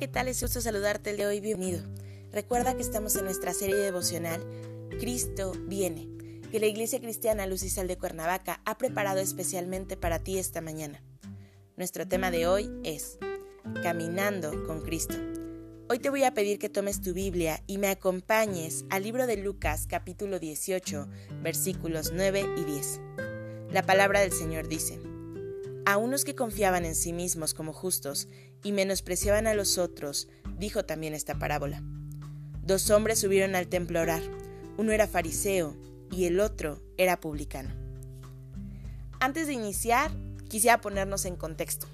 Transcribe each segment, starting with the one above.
¿Qué tal? Es gusto saludarte el de hoy. Bienvenido. Recuerda que estamos en nuestra serie devocional Cristo viene, que la Iglesia Cristiana Luz y Sal de Cuernavaca ha preparado especialmente para ti esta mañana. Nuestro tema de hoy es Caminando con Cristo. Hoy te voy a pedir que tomes tu Biblia y me acompañes al libro de Lucas capítulo 18 versículos 9 y 10. La palabra del Señor dice, a unos que confiaban en sí mismos como justos y menospreciaban a los otros, dijo también esta parábola. Dos hombres subieron al templo a orar. Uno era fariseo y el otro era publicano. Antes de iniciar, quisiera ponernos en contexto.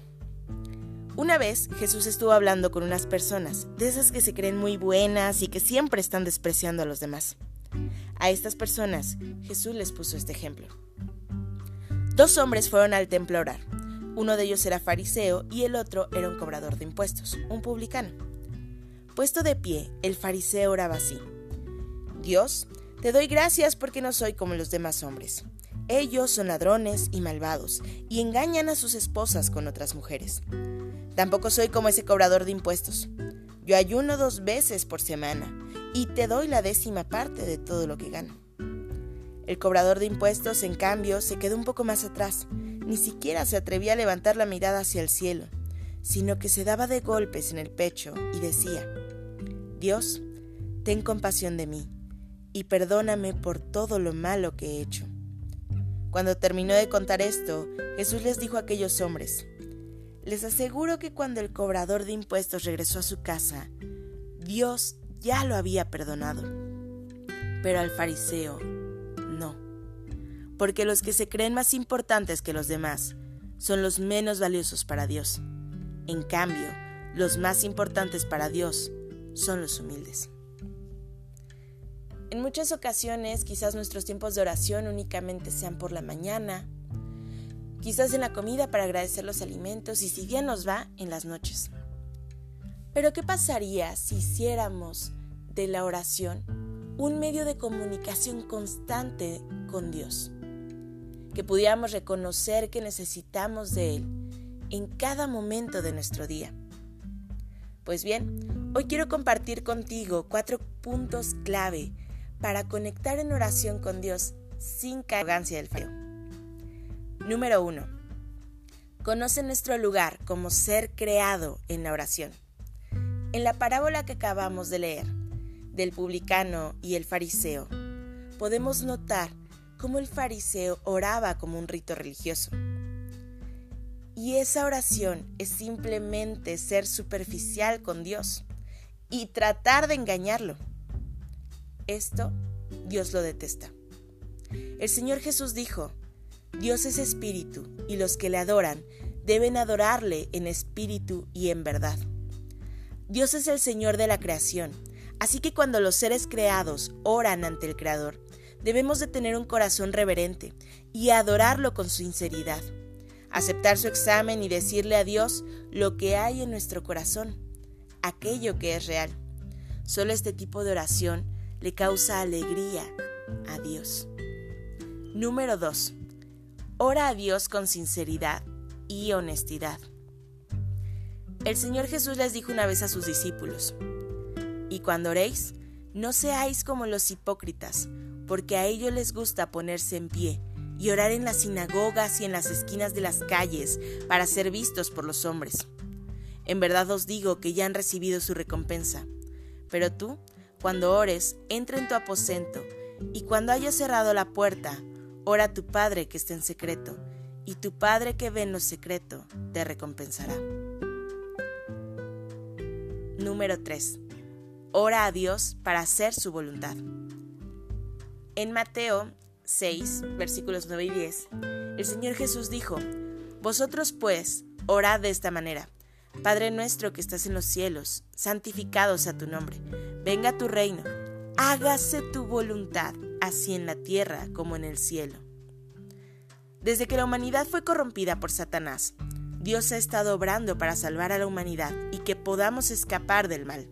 Una vez Jesús estuvo hablando con unas personas, de esas que se creen muy buenas y que siempre están despreciando a los demás. A estas personas Jesús les puso este ejemplo. Dos hombres fueron al templo a orar. Uno de ellos era fariseo y el otro era un cobrador de impuestos, un publicano. Puesto de pie, el fariseo oraba así. Dios, te doy gracias porque no soy como los demás hombres. Ellos son ladrones y malvados y engañan a sus esposas con otras mujeres. Tampoco soy como ese cobrador de impuestos. Yo ayuno dos veces por semana y te doy la décima parte de todo lo que gano. El cobrador de impuestos, en cambio, se quedó un poco más atrás ni siquiera se atrevía a levantar la mirada hacia el cielo, sino que se daba de golpes en el pecho y decía, Dios, ten compasión de mí y perdóname por todo lo malo que he hecho. Cuando terminó de contar esto, Jesús les dijo a aquellos hombres, les aseguro que cuando el cobrador de impuestos regresó a su casa, Dios ya lo había perdonado. Pero al fariseo porque los que se creen más importantes que los demás son los menos valiosos para Dios. En cambio, los más importantes para Dios son los humildes. En muchas ocasiones quizás nuestros tiempos de oración únicamente sean por la mañana, quizás en la comida para agradecer los alimentos y si bien nos va, en las noches. Pero ¿qué pasaría si hiciéramos de la oración un medio de comunicación constante con Dios? Que pudiéramos reconocer que necesitamos de Él en cada momento de nuestro día. Pues bien, hoy quiero compartir contigo cuatro puntos clave para conectar en oración con Dios sin arrogancia del fallo. Número 1. Conoce nuestro lugar como ser creado en la oración. En la parábola que acabamos de leer, del publicano y el fariseo, podemos notar como el fariseo oraba como un rito religioso. Y esa oración es simplemente ser superficial con Dios y tratar de engañarlo. Esto Dios lo detesta. El Señor Jesús dijo, Dios es espíritu y los que le adoran deben adorarle en espíritu y en verdad. Dios es el Señor de la creación, así que cuando los seres creados oran ante el Creador, debemos de tener un corazón reverente y adorarlo con sinceridad, aceptar su examen y decirle a Dios lo que hay en nuestro corazón, aquello que es real. Solo este tipo de oración le causa alegría a Dios. Número 2. Ora a Dios con sinceridad y honestidad. El Señor Jesús les dijo una vez a sus discípulos, y cuando oréis, no seáis como los hipócritas, porque a ellos les gusta ponerse en pie y orar en las sinagogas y en las esquinas de las calles para ser vistos por los hombres. En verdad os digo que ya han recibido su recompensa. Pero tú, cuando ores, entra en tu aposento, y cuando hayas cerrado la puerta, ora a tu Padre que está en secreto, y tu Padre que ve en lo secreto te recompensará. Número 3. Ora a Dios para hacer su voluntad. En Mateo 6, versículos 9 y 10, el Señor Jesús dijo, Vosotros pues, orad de esta manera, Padre nuestro que estás en los cielos, santificado sea tu nombre. Venga tu reino. Hágase tu voluntad, así en la tierra como en el cielo. Desde que la humanidad fue corrompida por Satanás, Dios ha estado obrando para salvar a la humanidad y que podamos escapar del mal,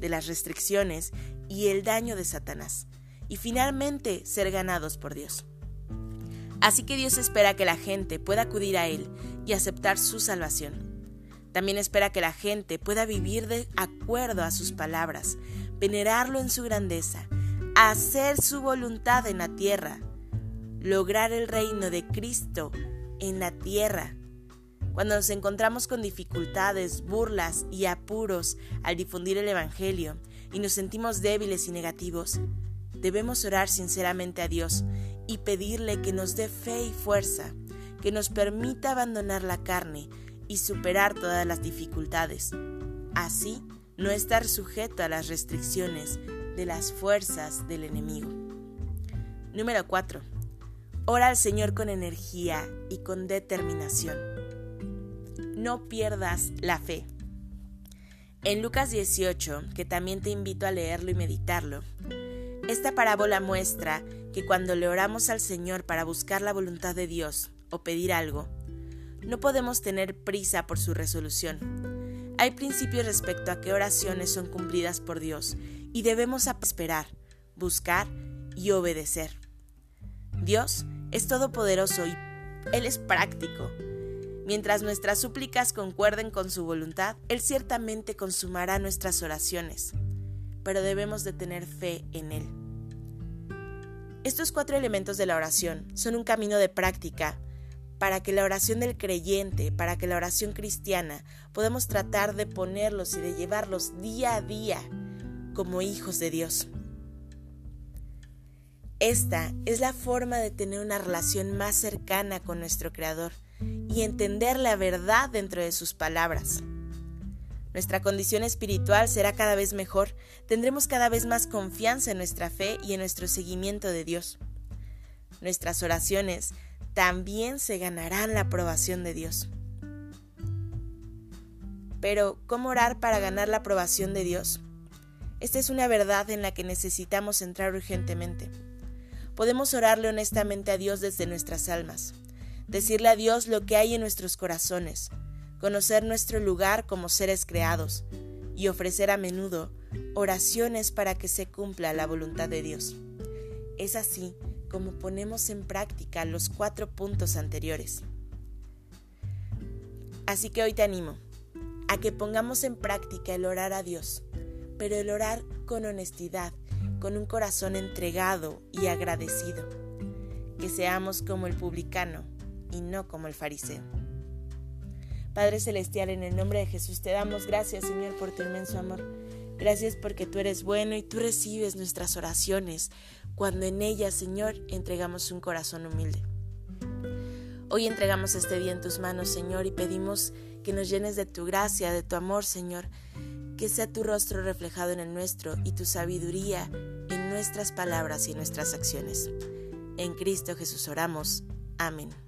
de las restricciones y el daño de Satanás, y finalmente ser ganados por Dios. Así que Dios espera que la gente pueda acudir a Él y aceptar su salvación. También espera que la gente pueda vivir de acuerdo a sus palabras, venerarlo en su grandeza, hacer su voluntad en la tierra, lograr el reino de Cristo en la tierra. Cuando nos encontramos con dificultades, burlas y apuros al difundir el Evangelio y nos sentimos débiles y negativos, debemos orar sinceramente a Dios y pedirle que nos dé fe y fuerza, que nos permita abandonar la carne y superar todas las dificultades. Así, no estar sujeto a las restricciones de las fuerzas del enemigo. Número 4. Ora al Señor con energía y con determinación. No pierdas la fe. En Lucas 18, que también te invito a leerlo y meditarlo, esta parábola muestra que cuando le oramos al Señor para buscar la voluntad de Dios o pedir algo, no podemos tener prisa por su resolución. Hay principios respecto a qué oraciones son cumplidas por Dios y debemos esperar, buscar y obedecer. Dios es todopoderoso y Él es práctico. Mientras nuestras súplicas concuerden con su voluntad, Él ciertamente consumará nuestras oraciones, pero debemos de tener fe en Él. Estos cuatro elementos de la oración son un camino de práctica para que la oración del creyente, para que la oración cristiana, podamos tratar de ponerlos y de llevarlos día a día como hijos de Dios. Esta es la forma de tener una relación más cercana con nuestro Creador y entender la verdad dentro de sus palabras. Nuestra condición espiritual será cada vez mejor, tendremos cada vez más confianza en nuestra fe y en nuestro seguimiento de Dios. Nuestras oraciones también se ganarán la aprobación de Dios. Pero, ¿cómo orar para ganar la aprobación de Dios? Esta es una verdad en la que necesitamos entrar urgentemente. Podemos orarle honestamente a Dios desde nuestras almas, decirle a Dios lo que hay en nuestros corazones, conocer nuestro lugar como seres creados y ofrecer a menudo oraciones para que se cumpla la voluntad de Dios. Es así como ponemos en práctica los cuatro puntos anteriores. Así que hoy te animo a que pongamos en práctica el orar a Dios, pero el orar con honestidad, con un corazón entregado y agradecido. Que seamos como el publicano y no como el fariseo. Padre Celestial, en el nombre de Jesús te damos gracias, Señor, por tu inmenso amor. Gracias porque tú eres bueno y tú recibes nuestras oraciones cuando en ellas, Señor, entregamos un corazón humilde. Hoy entregamos este día en tus manos, Señor, y pedimos que nos llenes de tu gracia, de tu amor, Señor, que sea tu rostro reflejado en el nuestro y tu sabiduría en nuestras palabras y nuestras acciones. En Cristo Jesús oramos. Amén.